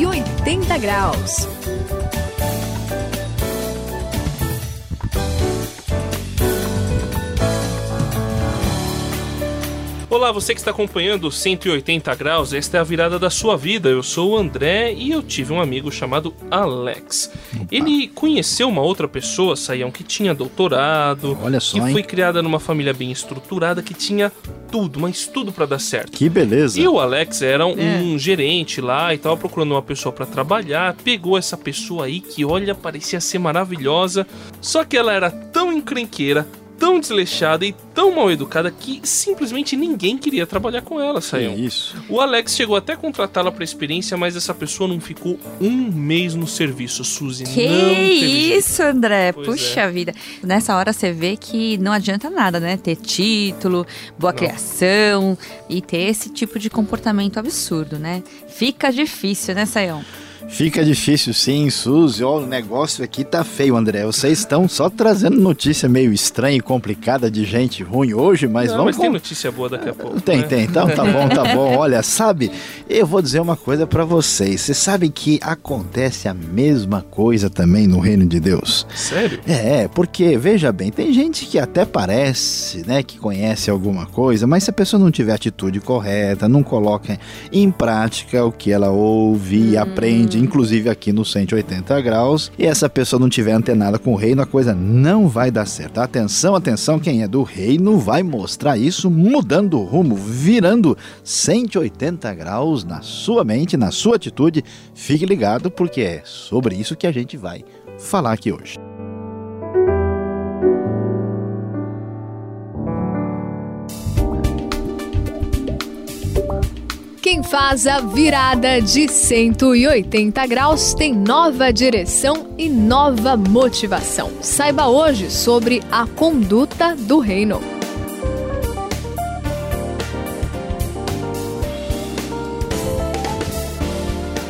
180 graus. Olá, você que está acompanhando 180 graus, esta é a virada da sua vida. Eu sou o André e eu tive um amigo chamado Alex. Opa. Ele conheceu uma outra pessoa, Saião, que tinha doutorado, Olha só, que hein? foi criada numa família bem estruturada, que tinha tudo, mas tudo para dar certo. Que beleza. E o Alex era um, é. um gerente lá e tava procurando uma pessoa para trabalhar, pegou essa pessoa aí que olha, parecia ser maravilhosa, só que ela era tão encrenqueira, tão desleixada e tão mal educada que simplesmente ninguém queria trabalhar com ela, saiu. Isso. O Alex chegou até a contratá-la para experiência, mas essa pessoa não ficou um mês no serviço, Suzy. Que isso, André? Pois Puxa é. vida. Nessa hora você vê que não adianta nada, né? Ter título, boa não. criação e ter esse tipo de comportamento absurdo, né? Fica difícil, né, Saião? Fica difícil sim, Suzy. Ó, o negócio aqui tá feio, André. Vocês estão só trazendo notícia meio estranha e complicada de gente ruim hoje, mas Não, vamos. Mas com... tem notícia boa daqui a pouco. Tem, né? tem. Então tá bom, tá bom. Olha, sabe, eu vou dizer uma coisa para vocês. Vocês sabem que acontece a mesma coisa também no reino de Deus. Sério? É, porque, veja bem, tem gente que até parece, né, que conhece alguma coisa, mas se a pessoa não tiver atitude correta, não coloca em prática o que ela ouve e hum. aprende inclusive aqui no 180 graus, e essa pessoa não tiver antenada com o reino, a coisa não vai dar certo. Atenção, atenção, quem é do reino vai mostrar isso mudando o rumo, virando 180 graus na sua mente, na sua atitude. Fique ligado porque é sobre isso que a gente vai falar aqui hoje. Quem faz a virada de 180 graus tem nova direção e nova motivação. Saiba hoje sobre a conduta do reino.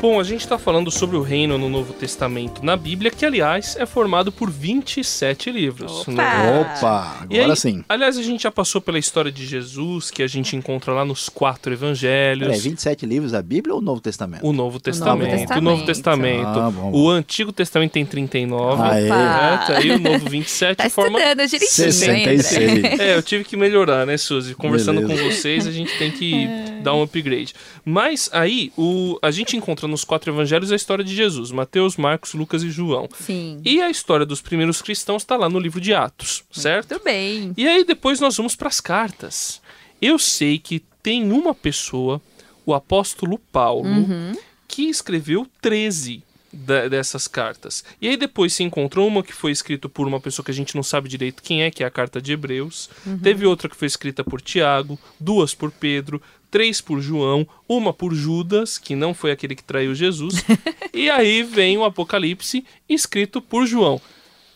Bom, a gente está falando sobre o reino no Novo Testamento na Bíblia, que aliás é formado por 27 livros. Opa! Né? Opa agora aí, sim. Aliás, a gente já passou pela história de Jesus, que a gente encontra lá nos quatro evangelhos. Peraí, 27 livros da Bíblia ou o Novo Testamento? O Novo Testamento. O Novo Testamento. Ah, bom, bom. O Antigo Testamento tem 39. Aê. Né? Tá aí o Novo 27 tá forma estudando direitinho, 66. É, eu tive que melhorar, né, Suzy? Conversando Beleza. com vocês, a gente tem que dar um upgrade. Mas aí, o, a gente encontra nos quatro evangelhos a história de Jesus: Mateus, Marcos, Lucas e João. Sim. E a história dos primeiros cristãos está lá no livro de Atos, certo? Muito bem. E aí depois nós vamos para as cartas. Eu sei que tem uma pessoa, o apóstolo Paulo, uhum. que escreveu 13 dessas cartas. E aí depois se encontrou uma que foi escrita por uma pessoa que a gente não sabe direito quem é, que é a carta de Hebreus. Uhum. Teve outra que foi escrita por Tiago, duas por Pedro, três por João, uma por Judas, que não foi aquele que traiu Jesus. e aí vem o Apocalipse escrito por João.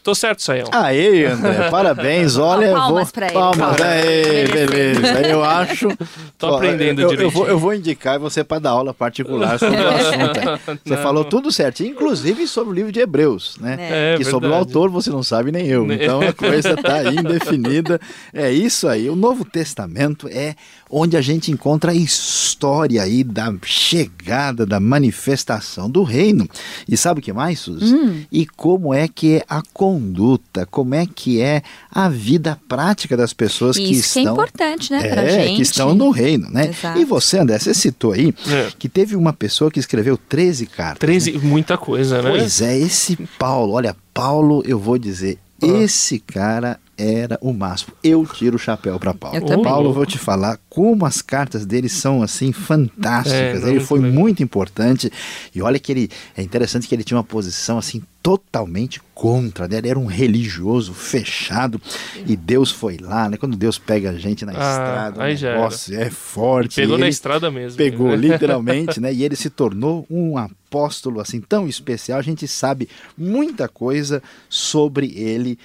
Tô certo, Saião? Aê, André, parabéns. Olha, palmas vou... pra ele. Palmas, aê, beleza. Eu acho. Tô aprendendo eu, eu, direitinho. eu, vou, eu vou indicar você para dar aula particular sobre o assunto. é. Você falou tudo certo, inclusive sobre o livro de Hebreus, né? É, que sobre o verdade. autor você não sabe nem eu. Então a coisa está aí indefinida. É isso aí. O Novo Testamento é onde a gente encontra a história aí da chegada, da manifestação do reino. E sabe o que mais, Suzy? Hum. E como é que é a conduta, como é que é a vida prática das pessoas que Isso que é estão importante, né, pra é, gente. que estão no reino, né? Exato. E você, André, você citou aí É. que teve uma pessoa que escreveu 13 cartas. 13, muita coisa, né? Pois é, esse Paulo, olha, Paulo, eu vou dizer, Ah. esse cara era o máximo. Eu tiro o chapéu para Paulo. Eu. Paulo, vou te falar como as cartas dele são assim fantásticas. É, ele foi legal. muito importante e olha que ele é interessante que ele tinha uma posição assim totalmente contra, né? Ele era um religioso fechado e Deus foi lá, né? Quando Deus pega a gente na Ah, estrada, o aí já era. negócio é forte. Pegou E na estrada mesmo. Pegou né? literalmente, né? E ele se tornou um apóstolo assim tão especial. A gente sabe muita coisa sobre ele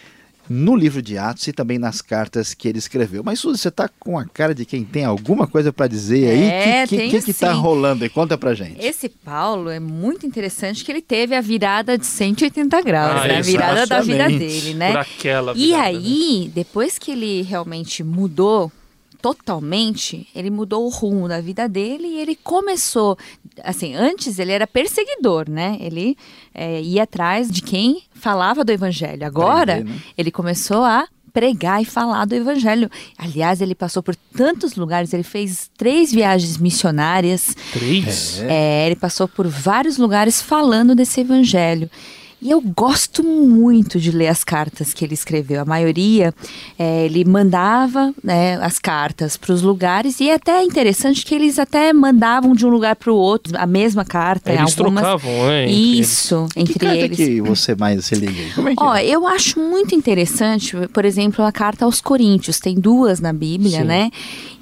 no livro de Atos e também nas cartas que ele escreveu. Mas Suzy, você tá com a cara de quem tem alguma coisa para dizer aí? É, que que, que, que tá rolando aí? Conta pra gente. Esse Paulo é muito interessante que ele teve a virada de 180 graus, Ah, né? A virada da vida dele, né? Por aquela E virada, né? aí, depois que ele realmente mudou totalmente, ele mudou o rumo da vida dele e ele começou, assim, antes ele era perseguidor, né? Ele é, ia atrás de quem falava do evangelho. Agora, Aprender, né? ele começou a pregar e falar do evangelho. Aliás, ele passou por tantos lugares, ele fez três viagens missionárias. Três? É, ele passou por vários lugares falando desse evangelho. E eu gosto muito de ler as cartas que ele escreveu. A maioria, é, ele mandava né, as cartas para os lugares e é até interessante que eles até mandavam de um lugar para o outro a mesma carta. É, eles algumas... trocavam, né? Isso, entre, que eles. que você mais se liga? Como é que Ó, é? eu acho muito interessante, por exemplo, a carta aos Coríntios. Tem duas na Bíblia, Sim. né?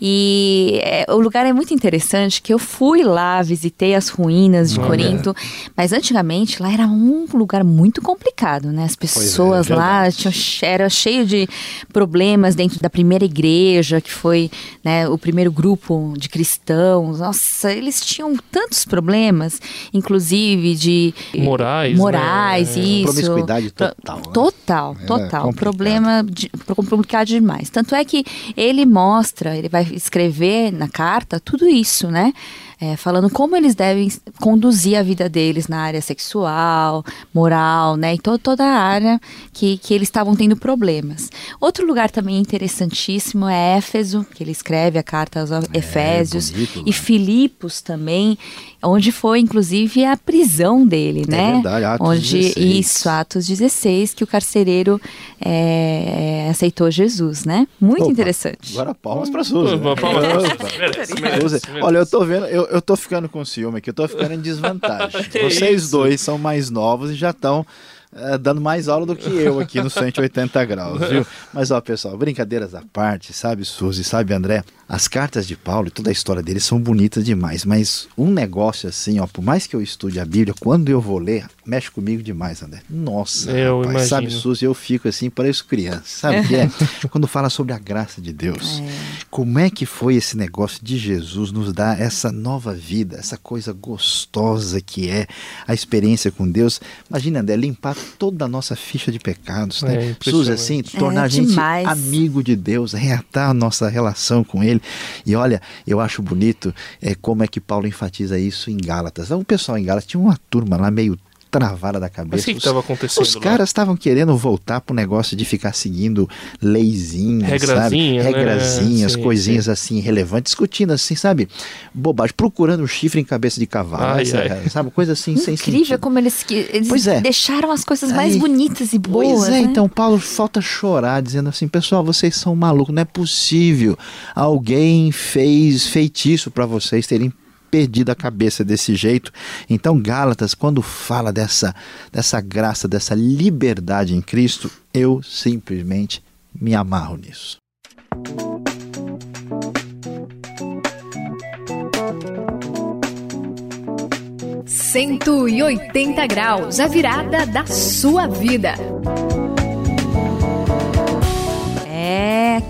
E é, o lugar é muito interessante que eu fui lá, visitei as ruínas de Corinto, mas antigamente lá era um lugar muito complicado, né? As é, pessoas é, lá tinham, era cheio de problemas dentro da primeira igreja, que foi né, o primeiro grupo de cristãos. Nossa, eles tinham tantos problemas, inclusive de morais, morais, né? isso. Promiscuidade total. Né? Total, total. Problema de, complicado demais. Tanto é que ele mostra, ele vai escrever na carta tudo isso, né? É, falando como eles devem conduzir a vida deles na área sexual, moral, né, e to toda a área que, que eles estavam tendo problemas. Outro lugar também interessantíssimo é Éfeso, que ele escreve a carta aos é, Efésios, bonito, e Filipos também, onde foi inclusive a prisão dele, é né? Verdade, Atos onde 16. isso, Atos 16, que o carcereiro é, aceitou Jesus, né? Muito Opa, interessante. Agora palmas para Suzy. Né? Olha, eu tô vendo, eu, eu tô ficando com ciúme aqui, eu tô ficando em desvantagem. Vocês isso? dois são mais novos e já estão é, dando mais aula do que eu aqui no 180 graus, viu? Mas ó, pessoal, brincadeiras à parte, sabe, Suzy, sabe, André? As cartas de Paulo e toda a história dele são bonitas demais, mas um negócio assim, ó, por mais que eu estude a Bíblia, quando eu vou ler, mexe comigo demais, André. Nossa, eu rapaz, imagino. sabe, Suzy, eu fico assim, pareço criança, sabe o que é? quando fala sobre a graça de Deus. É. Como é que foi esse negócio de Jesus nos dar essa nova vida, essa coisa gostosa que é a experiência com Deus? Imagina, André, limpar toda a nossa ficha de pecados, né? É, Suzy, assim, tornar é, a gente demais. amigo de Deus, reatar a nossa relação com Ele. E olha, eu acho bonito é, como é que Paulo enfatiza isso em Gálatas. O pessoal em Gálatas tinha uma turma lá meio travada da cabeça. Mas o que estava acontecendo? Os caras estavam querendo voltar pro negócio de ficar seguindo leizinhas, Regrazinha, sabe? Regrazinhas, né? coisinhas sim. assim relevantes, discutindo assim, sabe? Bobagem, procurando chifre em cabeça de cavalo, ai, sabe? ai. sabe? Coisa assim Incrível sem Incrível como eles, eles pois é. deixaram as coisas mais Aí, bonitas e boas. Pois é, né? então Paulo falta chorar, dizendo assim, pessoal, vocês são malucos, não é possível. Alguém fez feitiço para vocês terem perdido a cabeça desse jeito. Então, Gálatas, quando fala dessa, dessa graça, dessa liberdade em Cristo, eu simplesmente me amarro nisso. Cento e oitenta graus, a virada da sua vida.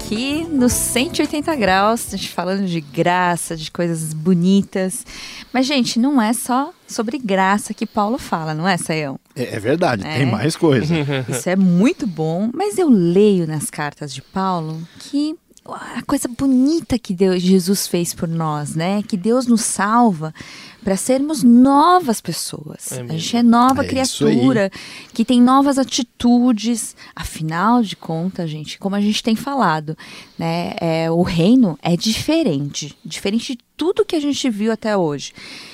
Aqui no 180 graus, a gente falando de graça, de coisas bonitas. Mas, gente, não é só sobre graça que Paulo fala, não é, Saião? É, é verdade, é. tem mais coisa. Isso é muito bom, mas eu leio nas cartas de Paulo que a coisa bonita que Deus, Jesus fez por nós, né? Que Deus nos salva para sermos novas pessoas. É a gente é nova é criatura, que tem novas atitudes. Afinal de contas, gente, como a gente tem falado, né? É, o reino é diferente, diferente de tudo que a gente viu até hoje.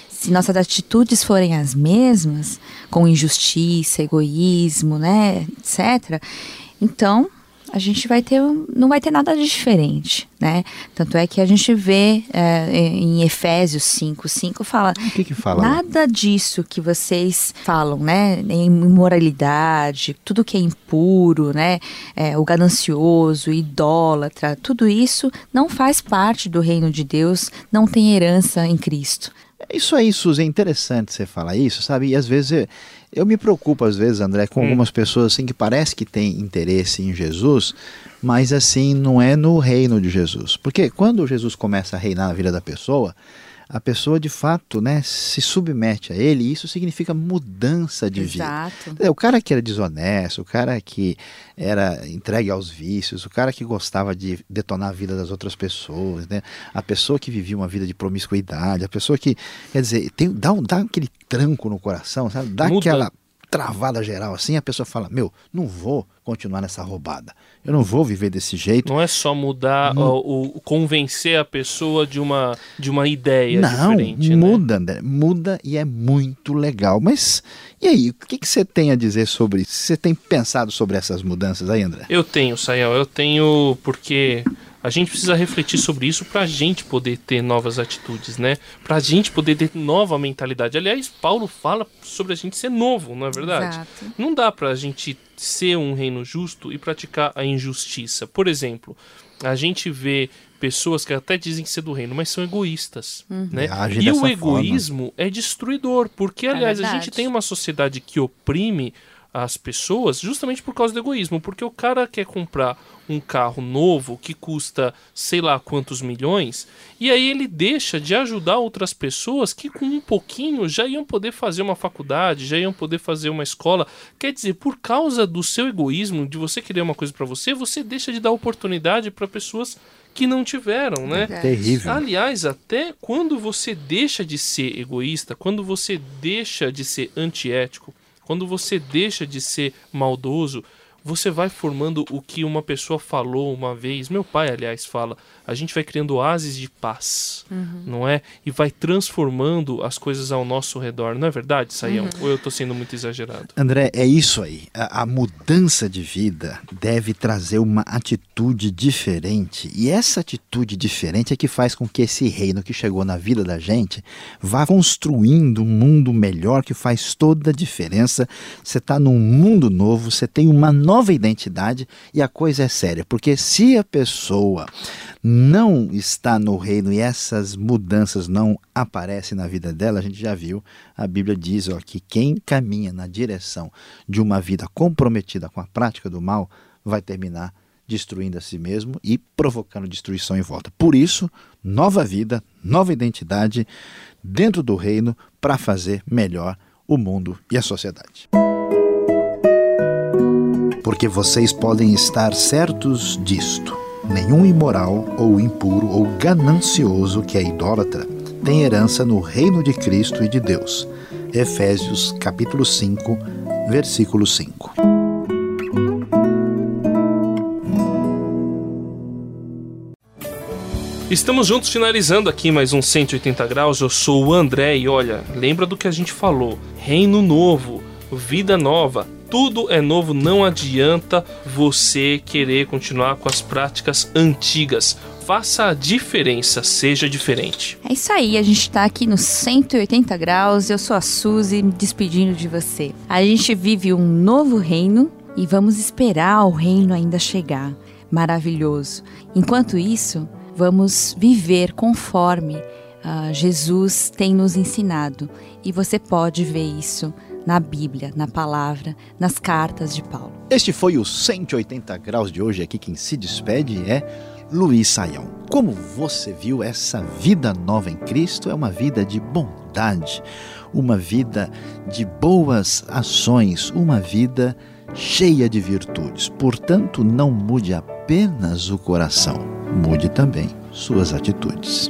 Se nossas atitudes forem as mesmas, com injustiça, egoísmo, né, etc., então a gente vai ter, não vai ter nada de diferente, né? Tanto é que a gente vê é, em Efésios 5, 5 fala, o que que fala nada disso que vocês falam, né? Imoralidade, tudo que é impuro, né? É, o ganancioso, idólatra, tudo isso não faz parte do reino de Deus, não tem herança em Cristo. É isso aí, Suzy, é interessante você falar isso, sabe? E às vezes eu me preocupo, às vezes, André, com hum. algumas pessoas assim que parece que têm interesse em Jesus, mas assim, não é no reino de Jesus. Porque quando Jesus começa a reinar na vida da pessoa, a pessoa de fato né, se submete a ele, e isso significa mudança de Exato. vida. O cara que era desonesto, o cara que era entregue aos vícios, o cara que gostava de detonar a vida das outras pessoas, né? a pessoa que vivia uma vida de promiscuidade, a pessoa que, quer dizer, tem, dá, dá aquele tranco no coração, sabe? dá Muda. aquela travada geral assim, a pessoa fala: Meu, não vou continuar nessa roubada. Eu não vou viver desse jeito. Não é só mudar, Mu- o, o- convencer a pessoa de uma, de uma ideia Não, diferente. né? muda, André, muda e é muito legal. Mas e aí, o que, que você tem a dizer sobre isso? Você tem pensado sobre essas mudanças aí, André? Eu tenho, Sayão, eu tenho porque a gente precisa refletir sobre isso pra gente poder ter novas atitudes, né? Pra gente poder ter nova mentalidade. Aliás, Paulo fala sobre a gente ser novo, não é verdade? Exato. Não dá pra gente ser um reino justo e praticar a injustiça. Por exemplo, a gente vê pessoas que até dizem ser do reino, mas são egoístas, né? Agem E o forma. egoísmo é destruidor, porque aliás a verdade. gente tem uma sociedade que oprime as pessoas justamente por causa do egoísmo, porque o cara quer comprar um carro novo que custa sei lá quantos milhões, e aí ele deixa de ajudar outras pessoas que com um pouquinho já iam poder fazer uma faculdade, já iam poder fazer uma escola. Quer dizer, por causa do seu egoísmo, de você querer uma coisa pra você, você deixa de dar oportunidade para pessoas que não tiveram, né? Verdade. Terrível. Aliás, até quando você deixa de ser egoísta, quando você deixa de ser antiético, quando você deixa de ser maldoso, você vai formando o que uma pessoa falou uma vez. Meu pai, aliás, fala: a gente vai criando oásis de paz, não é? E vai transformando as coisas ao nosso redor. Não é verdade, Saião? Ou eu tô sendo muito exagerado? André, é isso aí. A, a mudança de vida deve trazer uma atitude diferente. E essa atitude diferente é que faz com que esse reino que chegou na vida da gente vá construindo um mundo melhor que faz toda a diferença. Você está num mundo novo, você tem uma nova identidade e a coisa é séria. Porque se a pessoa não está no reino e essas mudanças não aparecem na vida dela, a gente já viu, a Bíblia diz ó, que quem caminha na direção de uma vida comprometida com a prática do mal vai terminar destruindo a si mesmo e provocando destruição em volta. Por isso, nova vida, nova identidade dentro do reino para fazer melhor o mundo e a sociedade. Porque vocês podem estar certos disto: nenhum imoral ou impuro ou ganancioso que é idólatra tem herança no reino de Cristo e de Deus. Efésios capítulo 5, versículo 5. Estamos juntos finalizando aqui mais um 180 graus. Eu sou o André e olha, lembra do que a gente falou? Reino novo, vida nova. Tudo é novo, não adianta você querer continuar com as práticas antigas. Faça a diferença, seja diferente. É isso aí, a gente tá aqui no 180 graus. Eu sou a Suzy, me despedindo de você. A gente vive um novo reino e vamos esperar o reino ainda chegar. Maravilhoso. Enquanto isso, vamos viver conforme ah, Jesus tem nos ensinado. E você pode ver isso na Bíblia, na palavra, nas cartas de Paulo. Este foi o 180 graus de hoje. Aqui quem se despede é Luiz Saião. Como você viu, essa vida nova em Cristo é uma vida de bondade, uma vida de boas ações, uma vida cheia de virtudes. Portanto, não mude apenas o coração, mude também suas atitudes.